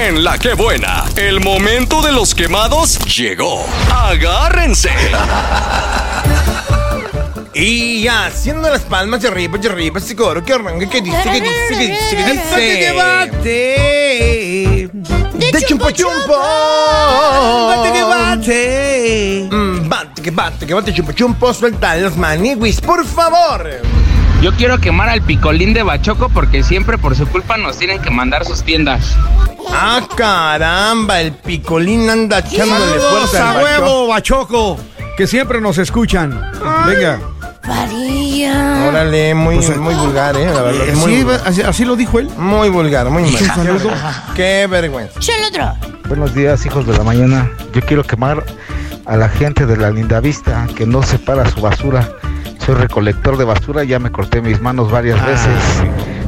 En la que buena, el momento de los quemados llegó. Agárrense. Y ya, haciendo las palmas de arriba, de arriba, ese coro que arranca, que dice, que dice, que dice, que dice. debate. De chumpo chumpo. Bate que bate. Mm, Bate, que bate, que bate, chumpo chumpo, suelta los maniwis, por favor. Yo quiero quemar al picolín de Bachoco porque siempre por su culpa nos tienen que mandar sus tiendas. Ah, caramba, el picolín anda echándole fuerza a huevo, Bachoco, que siempre nos escuchan. Venga. Varilla. Órale, muy, muy vulgar, eh, la verdad. muy, Así, vulgar. así- así lo dijo él. muy vulgar, muy mal. saludo. Qué vergüenza. Yo el otro. Buenos días, hijos de la mañana. Yo quiero quemar a la gente de la Linda Vista que no separa su basura. Soy recolector de basura, ya me corté mis manos varias veces.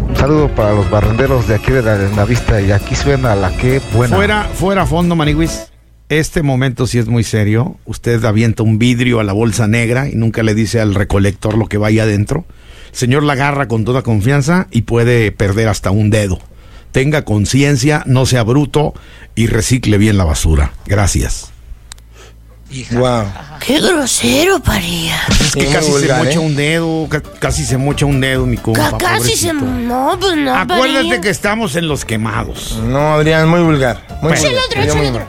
Un saludo para los barrenderos de aquí de la Linda Vista y aquí suena la que buena. Fuera, fuera fondo, Maniwis. Este momento sí es muy serio. Usted avienta un vidrio a la bolsa negra y nunca le dice al recolector lo que vaya adentro. El señor la agarra con toda confianza y puede perder hasta un dedo. Tenga conciencia, no sea bruto y recicle bien la basura. Gracias. Wow. Qué grosero, Varilla. Es que Sí, casi vulgar, se mocha ¿eh? un dedo, ca- casi se mocha un dedo, mi compa. Ca- casi se. No, pues no. Acuérdate que estamos en los quemados. No, Adrián, muy vulgar. Muy Bueno. vulgar. El otro, muy otro. mal.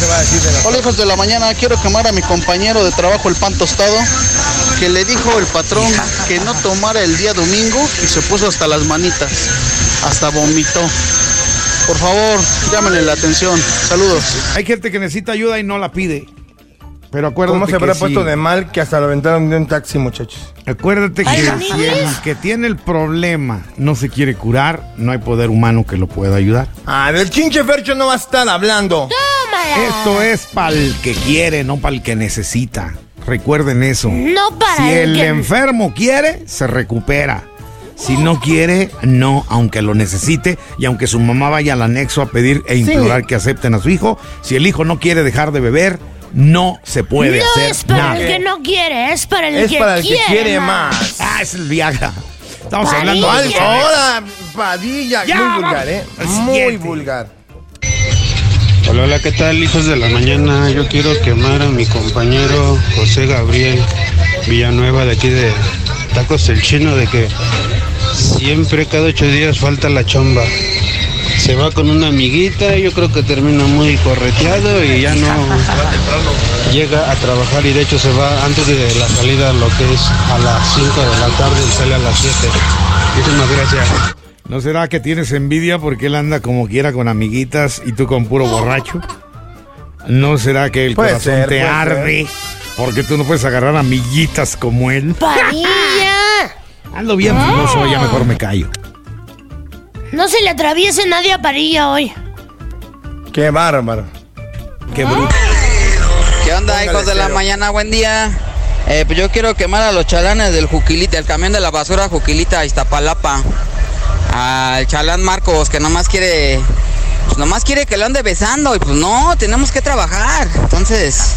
¿Qué va a decir de la- Hola hijos de la mañana, quiero quemar a mi compañero de trabajo el pan tostado, que le dijo el patrón que no tomara el día domingo y se puso hasta las manitas, hasta vomitó. Por favor, llámenle la atención. Saludos. Hay gente que necesita ayuda y no la pide. Pero acuérdate ¿Cómo se habrá que puesto de mal que hasta lo aventaron de un taxi, muchachos? Acuérdate que si el que tiene el problema no se quiere curar, no hay poder humano que lo pueda ayudar. Ah, del chinche Fercho no va a estar hablando. Tómala. Esto es para el que quiere, no para el que necesita. Recuerden eso. No para Si el el que- enfermo quiere, se recupera. Si no quiere, no, aunque lo necesite y aunque su mamá vaya al anexo a pedir e implorar que acepten a su hijo. Si el hijo no quiere dejar de beber, no se puede no hacer es para nada. el que no quiere, es para el Es que para el que quiere, quiere más. Ah, es el Viagra. Estamos Padilla. hablando Al- alto. Ahora, Padilla. Ya, muy vulgar, ¿eh? Muy vulgar. Hola, hola, ¿qué tal, hijos de la mañana? Yo quiero quemar a mi compañero José Gabriel Villanueva de aquí de Tacos el Chino, de que siempre cada ocho días falta la chamba. Se va con una amiguita, yo creo que termina muy correteado y ya no llega a trabajar y de hecho se va antes de la salida, lo que es a las 5 de la tarde y sale a las 7. Muchísimas gracias. ¿No será que tienes envidia porque él anda como quiera con amiguitas y tú con puro borracho? ¿No será que el Puede corazón ser, te arde porque tú no puedes agarrar amiguitas como él? Ando bien filoso, ya mejor me callo. No se le atraviese nadie a Parilla hoy. Qué bárbaro. Qué bruto. ¿Qué onda, Póngale hijos de la mañana? Buen día. Eh, pues yo quiero quemar a los chalanes del Juquilita, el camión de la basura Juquilita, Iztapalapa. Al chalán Marcos, que nomás quiere, pues nomás quiere que lo ande besando. Y pues no, tenemos que trabajar. Entonces,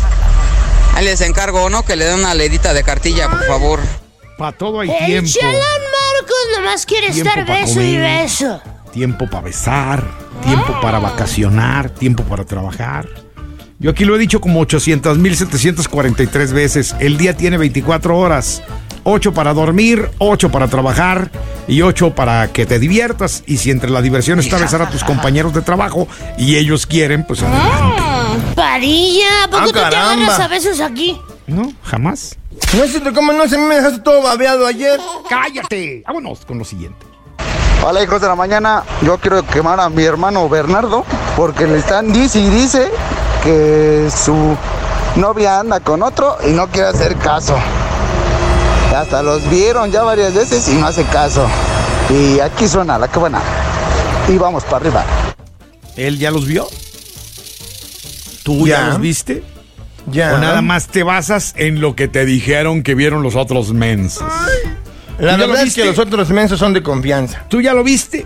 ahí les encargo, ¿no? Que le den una ledita de cartilla, por favor. Para todo hay El tiempo. chalán Marcos nomás quiere Tiempo estar beso y comer. beso. Tiempo para besar, tiempo para vacacionar, tiempo para trabajar. Yo aquí lo he dicho como 800.743 veces. El día tiene 24 horas. 8 para dormir, 8 para trabajar y 8 para que te diviertas. Y si entre la diversión está besar a tus compañeros de trabajo y ellos quieren, pues adelante. Parilla, ¿a poco Ah, tú te agarras a besos aquí? No, jamás. No sé cómo no se me dejaste todo babeado ayer. ¡Cállate! Vámonos con lo siguiente. Hola, hijos de la mañana. Yo quiero quemar a mi hermano Bernardo porque le están dice y dice que su novia anda con otro y no quiere hacer caso. Hasta los vieron ya varias veces y no hace caso. Y aquí suena la que buena. Y vamos para arriba. ¿Él ya los vio? ¿Tú ya, Ya. los viste? Ya. ¿O nada más te basas en lo que te dijeron que vieron los otros mensos? La ¿Tú ya lo verdad es que los otros mensos son de confianza. ¿Tú ya lo viste?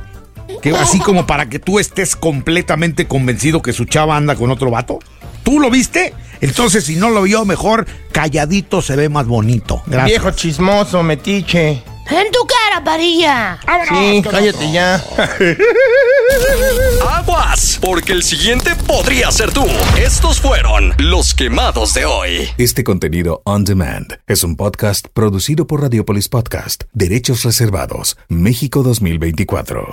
Que así como para que tú estés completamente convencido que su chava anda con otro vato. ¿Tú lo viste? Entonces, si no lo vio, mejor calladito se ve más bonito. Gracias. Viejo chismoso, metiche. En tu cara, Parilla. Sí, cállate ya. Aguas porque el siguiente podría ser tú. Estos fueron los quemados de hoy. Este contenido on demand es un podcast producido por Radiopolis Podcast, Derechos Reservados, México 2024.